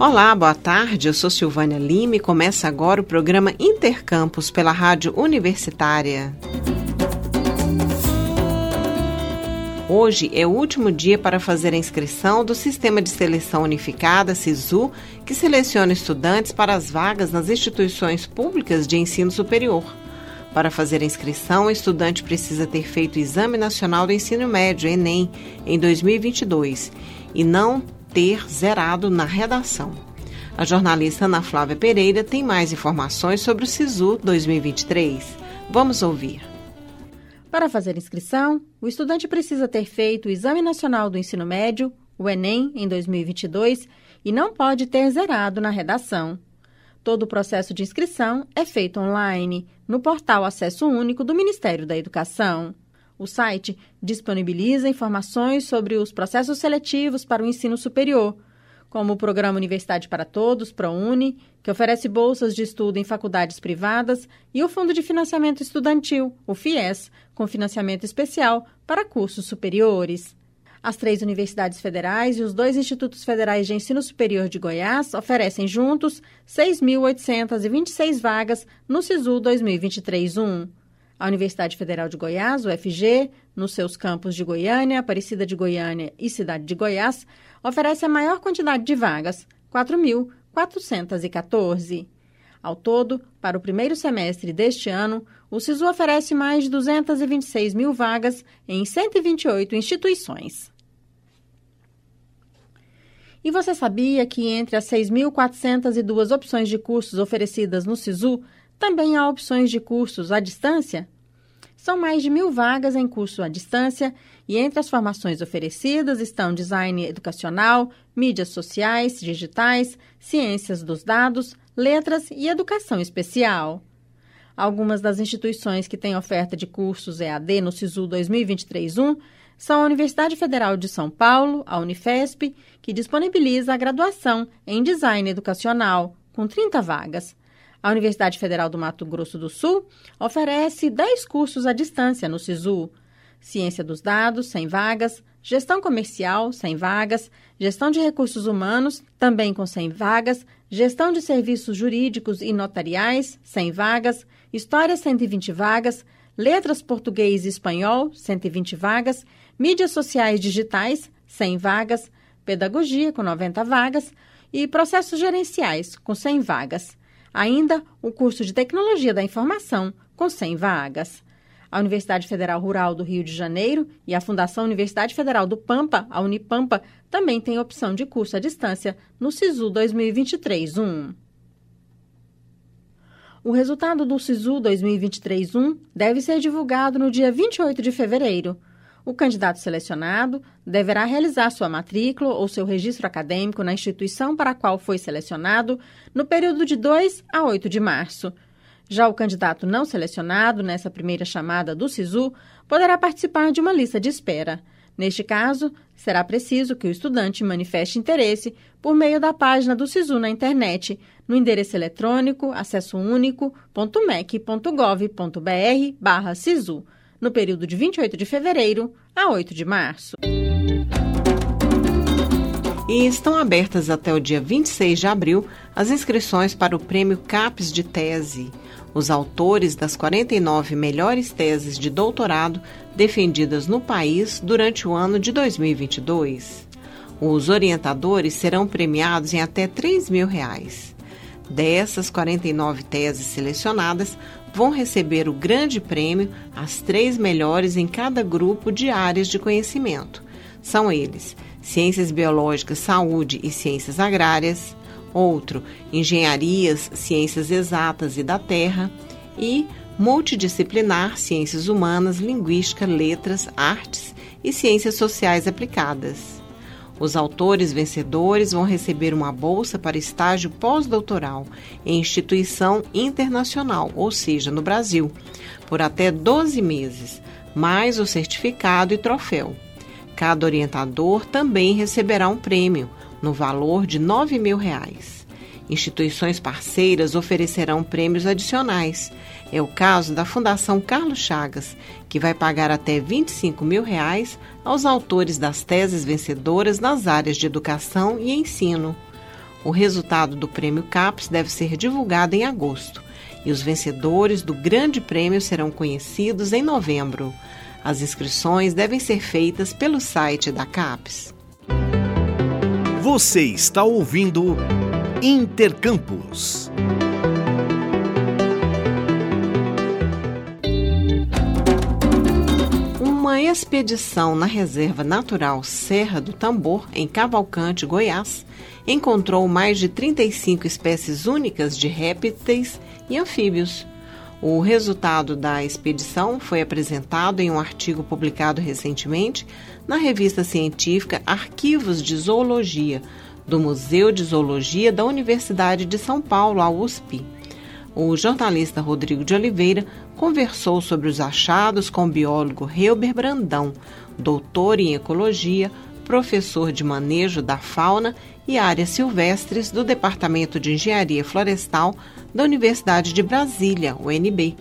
Olá, boa tarde. Eu sou Silvânia Lima e começa agora o programa Intercampus pela Rádio Universitária. Hoje é o último dia para fazer a inscrição do Sistema de Seleção Unificada, SISU, que seleciona estudantes para as vagas nas instituições públicas de ensino superior. Para fazer a inscrição, o estudante precisa ter feito o Exame Nacional do Ensino Médio, ENEM, em 2022 e não ter zerado na redação. A jornalista Ana Flávia Pereira tem mais informações sobre o SISU 2023. Vamos ouvir. Para fazer inscrição, o estudante precisa ter feito o Exame Nacional do Ensino Médio, o Enem, em 2022 e não pode ter zerado na redação. Todo o processo de inscrição é feito online, no portal Acesso Único do Ministério da Educação. O site disponibiliza informações sobre os processos seletivos para o ensino superior, como o Programa Universidade para Todos, ProUni, que oferece bolsas de estudo em faculdades privadas, e o Fundo de Financiamento Estudantil, o FIES, com financiamento especial para cursos superiores. As três universidades federais e os dois institutos federais de ensino superior de Goiás oferecem juntos 6.826 vagas no SISU 2023-1. A Universidade Federal de Goiás, UFG, nos seus campos de Goiânia, Aparecida de Goiânia e Cidade de Goiás, oferece a maior quantidade de vagas, 4.414. Ao todo, para o primeiro semestre deste ano, o SISU oferece mais de 226 mil vagas em 128 instituições. E você sabia que entre as 6.402 opções de cursos oferecidas no SISU, também há opções de cursos à distância? São mais de mil vagas em curso à distância e entre as formações oferecidas estão design educacional, mídias sociais, digitais, ciências dos dados, letras e educação especial. Algumas das instituições que têm oferta de cursos EAD no SISU 2023-1 são a Universidade Federal de São Paulo, a Unifesp, que disponibiliza a graduação em design educacional, com 30 vagas, a Universidade Federal do Mato Grosso do Sul oferece 10 cursos à distância no SISU. Ciência dos Dados, 100 vagas, Gestão Comercial, 100 vagas, Gestão de Recursos Humanos, também com 100 vagas, Gestão de Serviços Jurídicos e Notariais, 100 vagas, História, 120 vagas, Letras Português e Espanhol, 120 vagas, Mídias Sociais Digitais, 100 vagas, Pedagogia, com 90 vagas, e Processos Gerenciais, com 100 vagas. Ainda o curso de Tecnologia da Informação, com 100 vagas. A Universidade Federal Rural do Rio de Janeiro e a Fundação Universidade Federal do Pampa, a Unipampa, também têm opção de curso à distância no SISU 2023-1. O resultado do SISU 2023-1 deve ser divulgado no dia 28 de fevereiro. O candidato selecionado deverá realizar sua matrícula ou seu registro acadêmico na instituição para a qual foi selecionado no período de 2 a 8 de março. Já o candidato não selecionado nessa primeira chamada do SISU poderá participar de uma lista de espera. Neste caso, será preciso que o estudante manifeste interesse por meio da página do SISU na internet, no endereço eletrônico acessounico.mec.gov.br/sisu no período de 28 de fevereiro a 8 de março. E estão abertas até o dia 26 de abril as inscrições para o Prêmio CAPES de Tese. Os autores das 49 melhores teses de doutorado defendidas no país durante o ano de 2022. Os orientadores serão premiados em até 3 mil reais. Dessas 49 teses selecionadas, vão receber o grande prêmio as três melhores em cada grupo de áreas de conhecimento. São eles: Ciências Biológicas, Saúde e Ciências Agrárias, outro, Engenharias, Ciências Exatas e da Terra, e Multidisciplinar, Ciências Humanas, Linguística, Letras, Artes e Ciências Sociais Aplicadas. Os autores vencedores vão receber uma bolsa para estágio pós-doutoral em instituição internacional, ou seja, no Brasil, por até 12 meses, mais o certificado e troféu. Cada orientador também receberá um prêmio, no valor de 9 mil reais. Instituições parceiras oferecerão prêmios adicionais. É o caso da Fundação Carlos Chagas, que vai pagar até 25 mil reais aos autores das teses vencedoras nas áreas de educação e ensino. O resultado do Prêmio CAPES deve ser divulgado em agosto e os vencedores do Grande Prêmio serão conhecidos em novembro. As inscrições devem ser feitas pelo site da CAPES. Você está ouvindo Intercampus. Uma expedição na Reserva Natural Serra do Tambor, em Cavalcante, Goiás, encontrou mais de 35 espécies únicas de répteis e anfíbios. O resultado da expedição foi apresentado em um artigo publicado recentemente na revista científica Arquivos de Zoologia, do Museu de Zoologia da Universidade de São Paulo, a USP. O jornalista Rodrigo de Oliveira conversou sobre os achados com o biólogo Reuber Brandão, doutor em ecologia, professor de manejo da fauna e áreas silvestres do Departamento de Engenharia Florestal da Universidade de Brasília, UNB.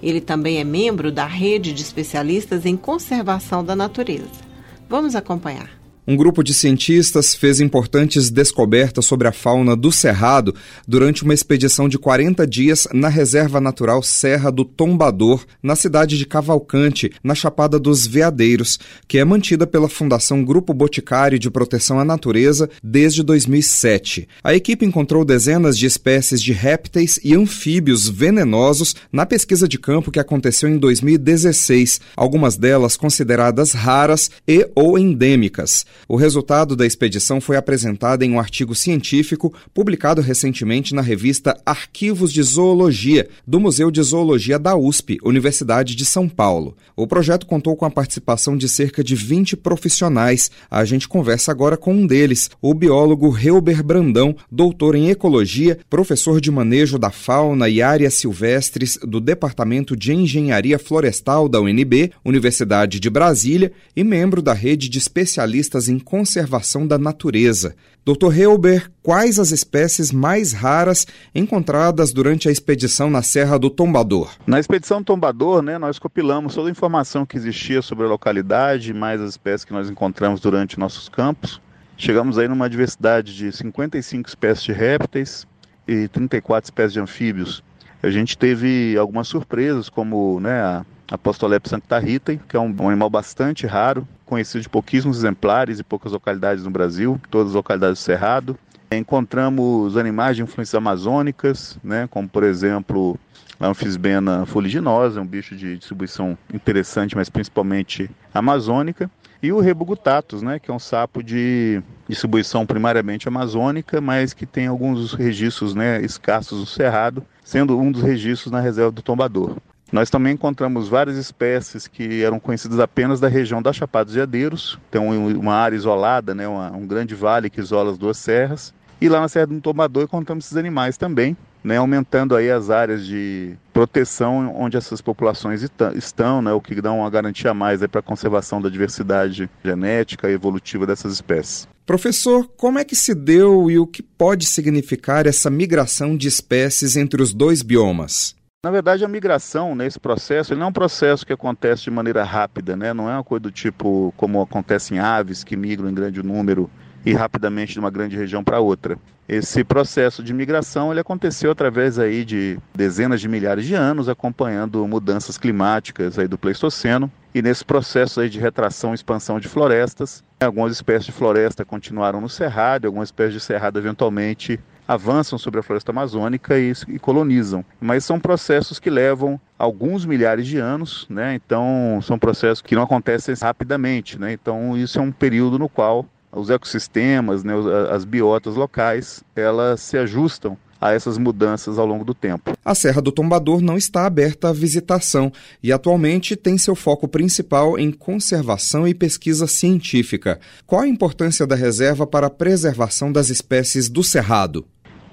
Ele também é membro da rede de especialistas em conservação da natureza. Vamos acompanhar um grupo de cientistas fez importantes descobertas sobre a fauna do Cerrado durante uma expedição de 40 dias na Reserva Natural Serra do Tombador, na cidade de Cavalcante, na Chapada dos Veadeiros, que é mantida pela Fundação Grupo Boticário de Proteção à Natureza desde 2007. A equipe encontrou dezenas de espécies de répteis e anfíbios venenosos na pesquisa de campo que aconteceu em 2016, algumas delas consideradas raras e ou endêmicas. O resultado da expedição foi apresentado em um artigo científico publicado recentemente na revista Arquivos de Zoologia, do Museu de Zoologia da USP, Universidade de São Paulo. O projeto contou com a participação de cerca de 20 profissionais. A gente conversa agora com um deles, o biólogo Reuber Brandão, doutor em ecologia, professor de manejo da fauna e áreas silvestres do Departamento de Engenharia Florestal da UNB, Universidade de Brasília, e membro da rede de especialistas em conservação da natureza. Dr. Helber, quais as espécies mais raras encontradas durante a expedição na Serra do Tombador? Na expedição Tombador, né, nós compilamos toda a informação que existia sobre a localidade, mais as espécies que nós encontramos durante nossos campos. Chegamos aí numa diversidade de 55 espécies de répteis e 34 espécies de anfíbios. A gente teve algumas surpresas, como né, a Apostolepis sanctarritae, que é um animal bastante raro, conhecido de pouquíssimos exemplares e poucas localidades no Brasil, todas as localidades do Cerrado. Encontramos animais de influências amazônicas, né, como por exemplo a anfisbena fuliginosa, um bicho de distribuição interessante, mas principalmente amazônica. E o rebugutatus, né, que é um sapo de distribuição primariamente amazônica, mas que tem alguns registros né, escassos no Cerrado, sendo um dos registros na reserva do Tombador. Nós também encontramos várias espécies que eram conhecidas apenas da região da Chapada dos Veadeiros, tem uma área isolada, né, uma, um grande vale que isola as duas serras. E lá na Serra do Tomador encontramos esses animais também, né, aumentando aí as áreas de proteção onde essas populações estão, né, o que dá uma garantia mais para a conservação da diversidade genética e evolutiva dessas espécies. Professor, como é que se deu e o que pode significar essa migração de espécies entre os dois biomas? Na verdade, a migração nesse processo, ele não é um processo que acontece de maneira rápida, né? Não é uma coisa do tipo como acontece em aves que migram em grande número e rapidamente de uma grande região para outra. Esse processo de migração ele aconteceu através aí de dezenas de milhares de anos, acompanhando mudanças climáticas aí do Pleistoceno. E nesse processo aí de retração e expansão de florestas, algumas espécies de floresta continuaram no cerrado, algumas espécies de cerrado eventualmente avançam sobre a floresta amazônica e, e, colonizam. Mas são processos que levam alguns milhares de anos, né? Então são processos que não acontecem rapidamente, né? Então isso é um período no qual os ecossistemas, né, as biotas locais, elas se ajustam a essas mudanças ao longo do tempo. A Serra do Tombador não está aberta à visitação e atualmente tem seu foco principal em conservação e pesquisa científica. Qual a importância da reserva para a preservação das espécies do cerrado?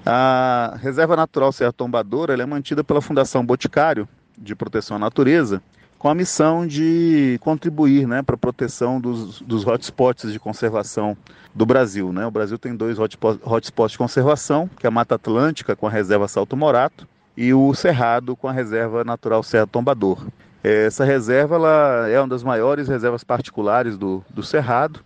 A Reserva Natural Serra Tombadora é mantida pela Fundação Boticário de Proteção à Natureza, com a missão de contribuir né, para a proteção dos, dos hotspots de conservação do Brasil. Né? O Brasil tem dois hotspots de conservação, que é a Mata Atlântica com a Reserva Salto Morato e o Cerrado com a Reserva Natural Serra Tombador. Essa reserva ela é uma das maiores reservas particulares do, do Cerrado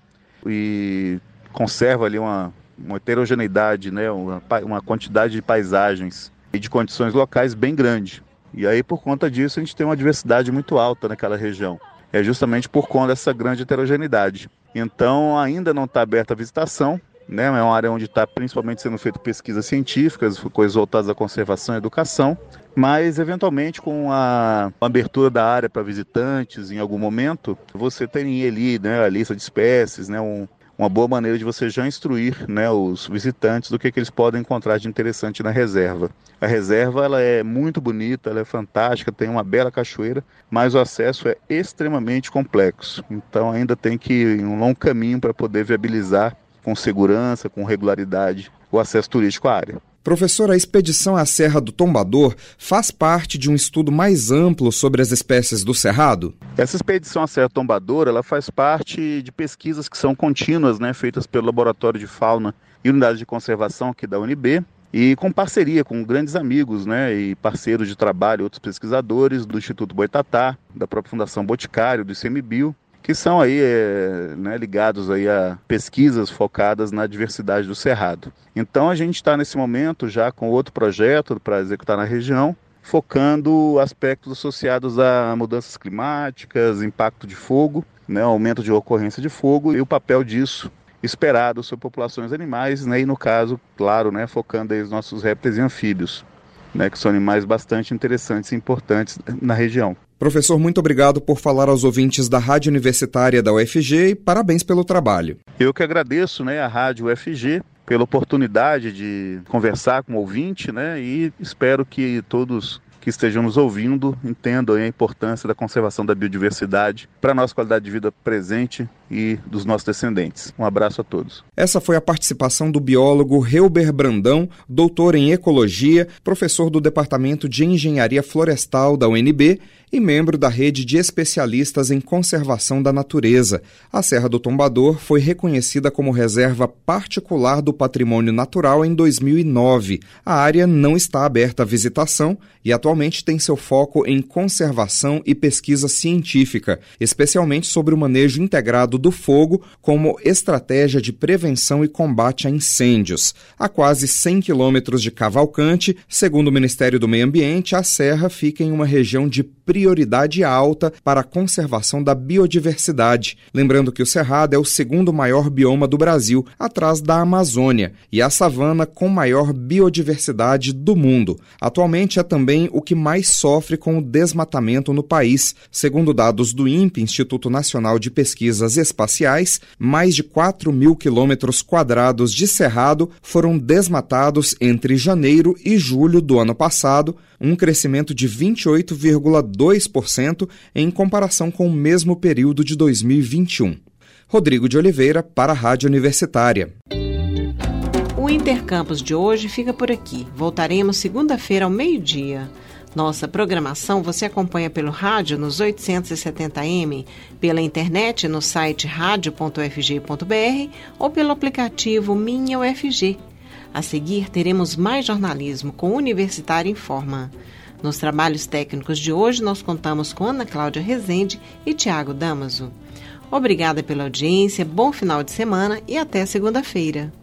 e conserva ali uma, uma heterogeneidade, né, uma, uma quantidade de paisagens e de condições locais bem grande. E aí, por conta disso, a gente tem uma diversidade muito alta naquela região. É justamente por conta dessa grande heterogeneidade. Então, ainda não está aberta a visitação, né? É uma área onde está principalmente sendo feita pesquisas científicas, coisas voltadas à conservação e educação, mas eventualmente com a abertura da área para visitantes em algum momento, você tem ali né, a lista de espécies, né, um, uma boa maneira de você já instruir né, os visitantes do que, que eles podem encontrar de interessante na reserva. A reserva ela é muito bonita, ela é fantástica, tem uma bela cachoeira, mas o acesso é extremamente complexo. Então ainda tem que ir um longo caminho para poder viabilizar com segurança, com regularidade, o acesso turístico à área. Professor, a expedição à Serra do Tombador faz parte de um estudo mais amplo sobre as espécies do Cerrado? Essa expedição à Serra do Tombador ela faz parte de pesquisas que são contínuas, né, feitas pelo Laboratório de Fauna e Unidade de Conservação aqui da UNB, e com parceria com grandes amigos né, e parceiros de trabalho, outros pesquisadores do Instituto Boitatá, da própria Fundação Boticário, do ICMBio, que são aí é, né, ligados aí a pesquisas focadas na diversidade do cerrado. Então a gente está nesse momento já com outro projeto para executar na região, focando aspectos associados a mudanças climáticas, impacto de fogo, né, aumento de ocorrência de fogo e o papel disso esperado sobre populações animais, né, e no caso, claro, né, focando aí os nossos répteis e anfíbios, né, que são animais bastante interessantes e importantes na região. Professor, muito obrigado por falar aos ouvintes da Rádio Universitária da UFG e parabéns pelo trabalho. Eu que agradeço né, a Rádio UFG pela oportunidade de conversar com o ouvinte né, e espero que todos que estejam nos ouvindo entendam a importância da conservação da biodiversidade para a nossa qualidade de vida presente e dos nossos descendentes. Um abraço a todos. Essa foi a participação do biólogo Reuber Brandão, doutor em ecologia, professor do Departamento de Engenharia Florestal da UNB e membro da rede de especialistas em conservação da natureza. A Serra do Tombador foi reconhecida como reserva particular do patrimônio natural em 2009. A área não está aberta à visitação e atualmente tem seu foco em conservação e pesquisa científica, especialmente sobre o manejo integrado do fogo como estratégia de prevenção e combate a incêndios. A quase 100 quilômetros de Cavalcante, segundo o Ministério do Meio Ambiente, a serra fica em uma região de prioridade alta para a conservação da biodiversidade. Lembrando que o Cerrado é o segundo maior bioma do Brasil, atrás da Amazônia, e a savana com maior biodiversidade do mundo. Atualmente é também o que mais sofre com o desmatamento no país. Segundo dados do INPE, Instituto Nacional de Pesquisas Espaciais, mais de 4 mil quilômetros quadrados de cerrado foram desmatados entre janeiro e julho do ano passado, um crescimento de 28,2% em comparação com o mesmo período de 2021. Rodrigo de Oliveira, para a Rádio Universitária. O Intercampus de hoje fica por aqui. Voltaremos segunda-feira ao meio-dia. Nossa programação você acompanha pelo rádio nos 870m, pela internet no site radio.fg.br ou pelo aplicativo Minha UFG. A seguir, teremos mais jornalismo com Universitário em Forma. Nos trabalhos técnicos de hoje, nós contamos com Ana Cláudia Rezende e Tiago Damaso. Obrigada pela audiência, bom final de semana e até segunda-feira.